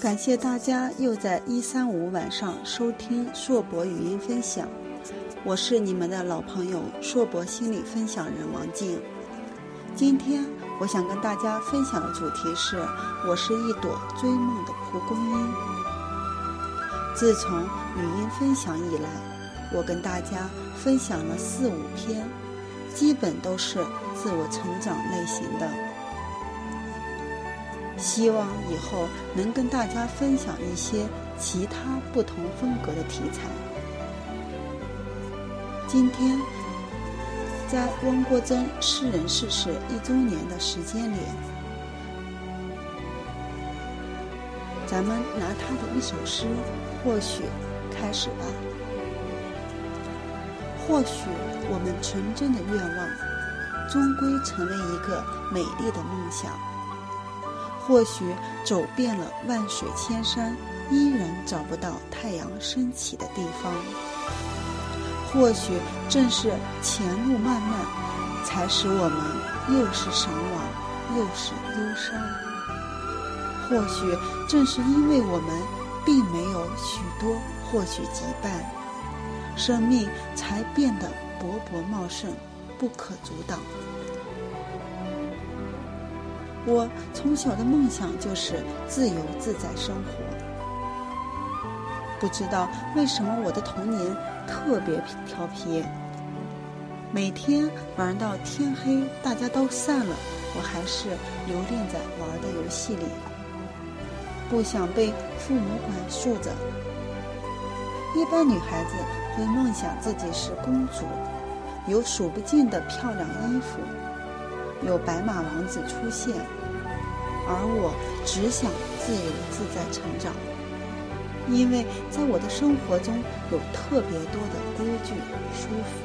感谢大家又在一三五晚上收听硕博语音分享，我是你们的老朋友硕博心理分享人王静。今天我想跟大家分享的主题是：我是一朵追梦的蒲公英。自从语音分享以来，我跟大家分享了四五篇，基本都是自我成长类型的。希望以后能跟大家分享一些其他不同风格的题材。今天，在汪国真诗人逝世一周年的时间里，咱们拿他的一首诗，或许开始吧。或许我们纯真的愿望，终归成为一个美丽的梦想。或许走遍了万水千山，依然找不到太阳升起的地方。或许正是前路漫漫，才使我们又是神往，又是忧伤。或许正是因为我们并没有许多或许羁绊，生命才变得勃勃茂盛，不可阻挡。我从小的梦想就是自由自在生活。不知道为什么我的童年特别调皮，每天玩到天黑，大家都散了，我还是留恋在玩的游戏里，不想被父母管束着。一般女孩子会梦想自己是公主，有数不尽的漂亮衣服。有白马王子出现，而我只想自由自在成长，因为在我的生活中有特别多的规矩束缚。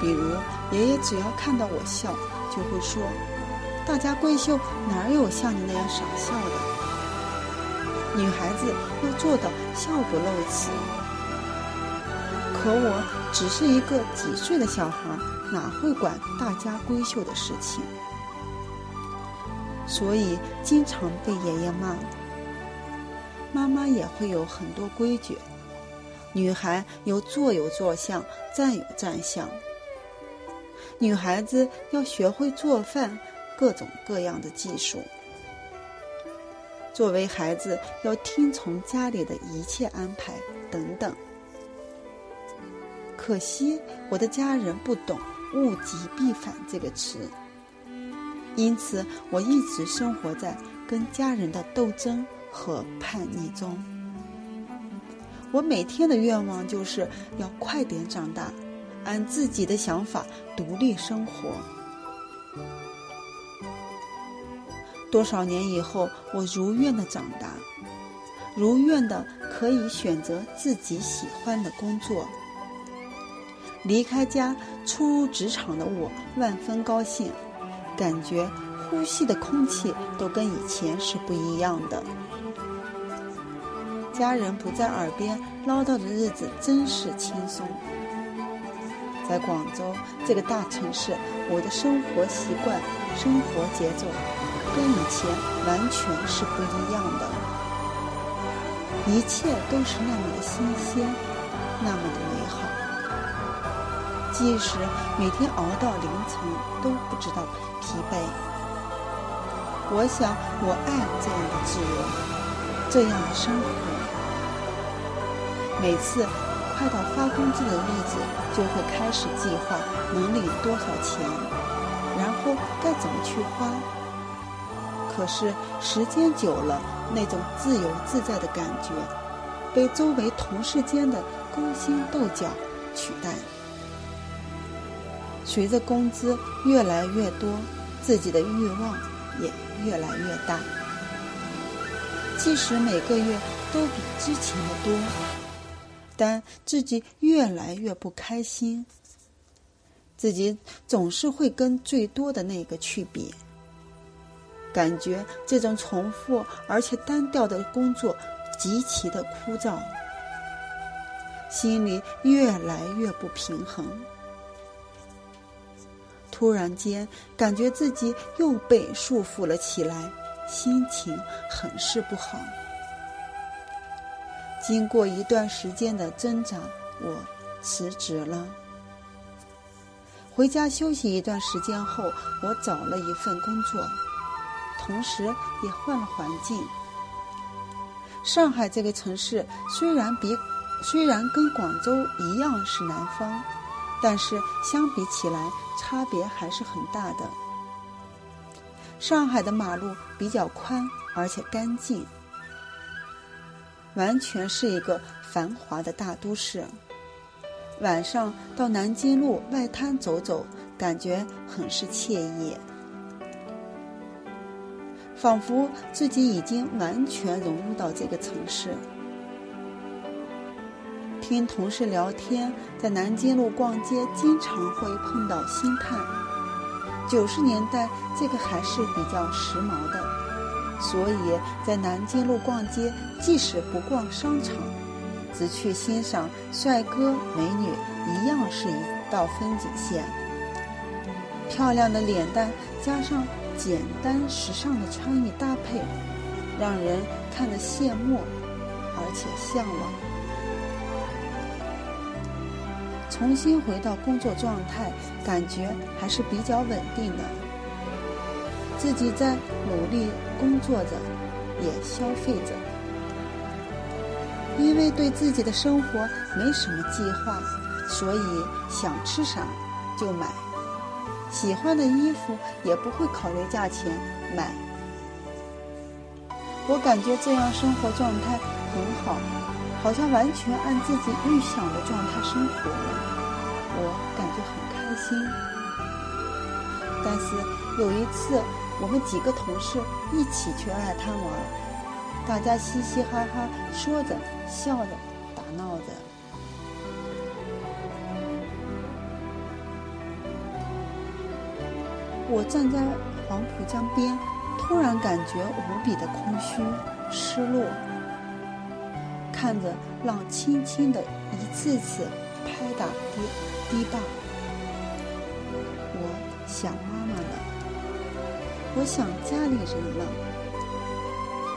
比如，爷爷只要看到我笑，就会说：“大家闺秀哪有像你那样傻笑的？女孩子要做到笑不露齿。”可我只是一个几岁的小孩。哪会管大家闺秀的事情？所以经常被爷爷骂。妈妈也会有很多规矩，女孩有坐有坐相，站有站相。女孩子要学会做饭，各种各样的技术。作为孩子，要听从家里的一切安排，等等。可惜我的家人不懂。物极必反这个词，因此我一直生活在跟家人的斗争和叛逆中。我每天的愿望就是要快点长大，按自己的想法独立生活。多少年以后，我如愿的长大，如愿的可以选择自己喜欢的工作。离开家，初入职场的我万分高兴，感觉呼吸的空气都跟以前是不一样的。家人不在耳边唠叨的日子真是轻松。在广州这个大城市，我的生活习惯、生活节奏跟以前完全是不一样的，一切都是那么的新鲜，那么的美好。即使每天熬到凌晨都不知道疲惫。我想，我爱这样的自由，这样的生活。每次快到发工资的日子，就会开始计划能领多少钱，然后该怎么去花。可是时间久了，那种自由自在的感觉，被周围同事间的勾心斗角取代。随着工资越来越多，自己的欲望也越来越大。即使每个月都比之前的多，但自己越来越不开心。自己总是会跟最多的那个去比，感觉这种重复而且单调的工作极其的枯燥，心里越来越不平衡。突然间，感觉自己又被束缚了起来，心情很是不好。经过一段时间的挣扎，我辞职了。回家休息一段时间后，我找了一份工作，同时也换了环境。上海这个城市虽然比虽然跟广州一样是南方，但是相比起来差别还是很大的。上海的马路比较宽，而且干净，完全是一个繁华的大都市。晚上到南京路外滩走走，感觉很是惬意，仿佛自己已经完全融入到这个城市。听同事聊天，在南京路逛街，经常会碰到星探。九十年代这个还是比较时髦的，所以在南京路逛街，即使不逛商场。只去欣赏帅哥美女，一样是一道风景线。漂亮的脸蛋加上简单时尚的穿衣搭配，让人看得羡慕，而且向往。重新回到工作状态，感觉还是比较稳定的。自己在努力工作着，也消费着。因为对自己的生活没什么计划，所以想吃啥就买，喜欢的衣服也不会考虑价钱买。我感觉这样生活状态很好，好像完全按自己预想的状态生活了，我感觉很开心。但是有一次，我们几个同事一起去外滩玩。大家嘻嘻哈哈说着、笑着、打闹着。我站在黄浦江边，突然感觉无比的空虚、失落。看着浪轻轻的一次次拍打堤堤坝，我想妈妈了，我想家里人了。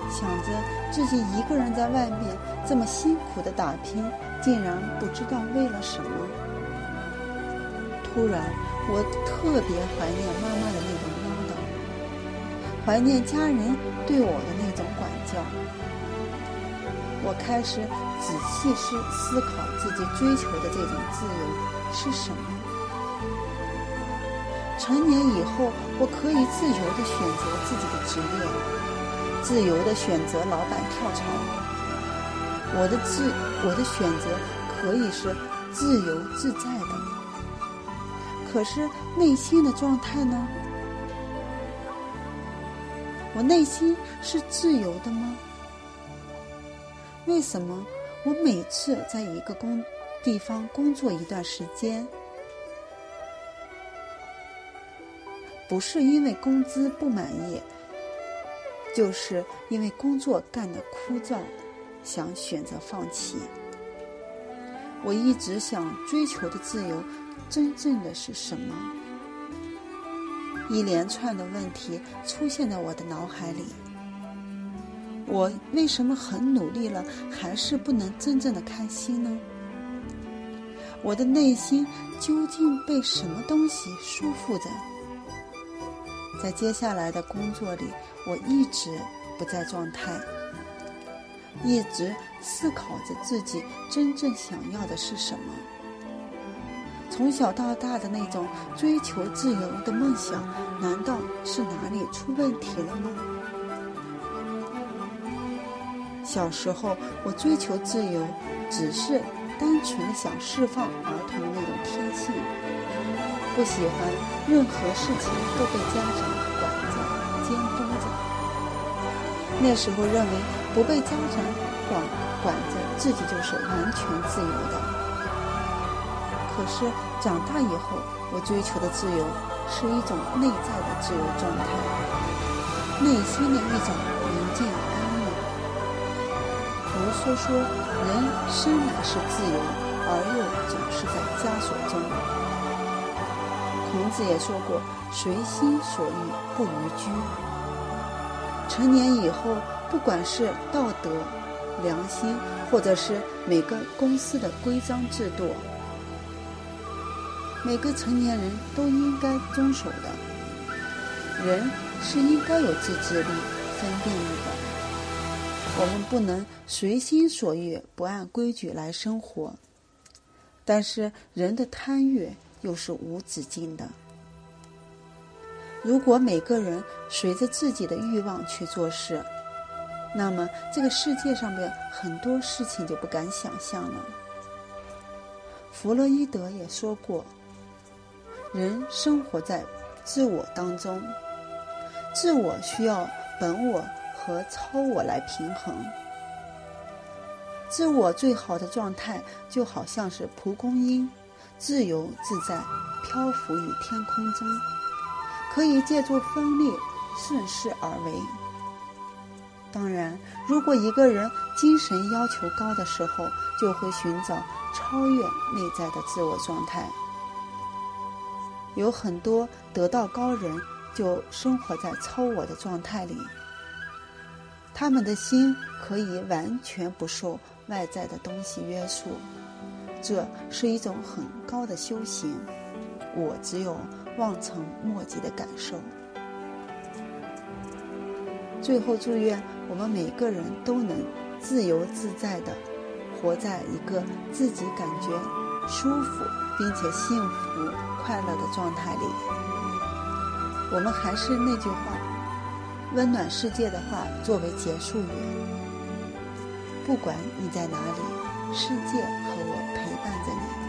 想着自己一个人在外面这么辛苦的打拼，竟然不知道为了什么。突然，我特别怀念妈妈的那种唠叨，怀念家人对我的那种管教。我开始仔细思思考自己追求的这种自由是什么。成年以后，我可以自由地选择自己的职业。自由的选择，老板跳槽。我的自，我的选择可以是自由自在的。可是内心的状态呢？我内心是自由的吗？为什么我每次在一个工地方工作一段时间，不是因为工资不满意？就是因为工作干得枯燥，想选择放弃。我一直想追求的自由，真正的是什么？一连串的问题出现在我的脑海里。我为什么很努力了，还是不能真正的开心呢？我的内心究竟被什么东西束缚着？在接下来的工作里，我一直不在状态，一直思考着自己真正想要的是什么。从小到大的那种追求自由的梦想，难道是哪里出问题了吗？小时候我追求自由，只是单纯的想释放儿童的那种天性。不喜欢任何事情都被家长管着、监督着。那时候认为不被家长管管着，自己就是完全自由的。可是长大以后，我追求的自由是一种内在的自由状态，内心的一种宁静安稳。卢梭说：“人生来是自由，而又总是在枷锁中。”孔子也说过：“随心所欲不逾矩。”成年以后，不管是道德、良心，或者是每个公司的规章制度，每个成年人都应该遵守的。人是应该有自制力、分辨力的。我们不能随心所欲、不按规矩来生活。但是人的贪欲又是无止境的。如果每个人随着自己的欲望去做事，那么这个世界上面很多事情就不敢想象了。弗洛伊德也说过，人生活在自我当中，自我需要本我和超我来平衡。自我最好的状态就好像是蒲公英，自由自在，漂浮于天空中。可以借助风力顺势而为。当然，如果一个人精神要求高的时候，就会寻找超越内在的自我状态。有很多得道高人就生活在超我的状态里，他们的心可以完全不受外在的东西约束，这是一种很高的修行。我只有。望尘莫及的感受。最后，祝愿我们每个人都能自由自在的活在一个自己感觉舒服并且幸福快乐的状态里。我们还是那句话，温暖世界的话作为结束语。不管你在哪里世界和我陪伴着你。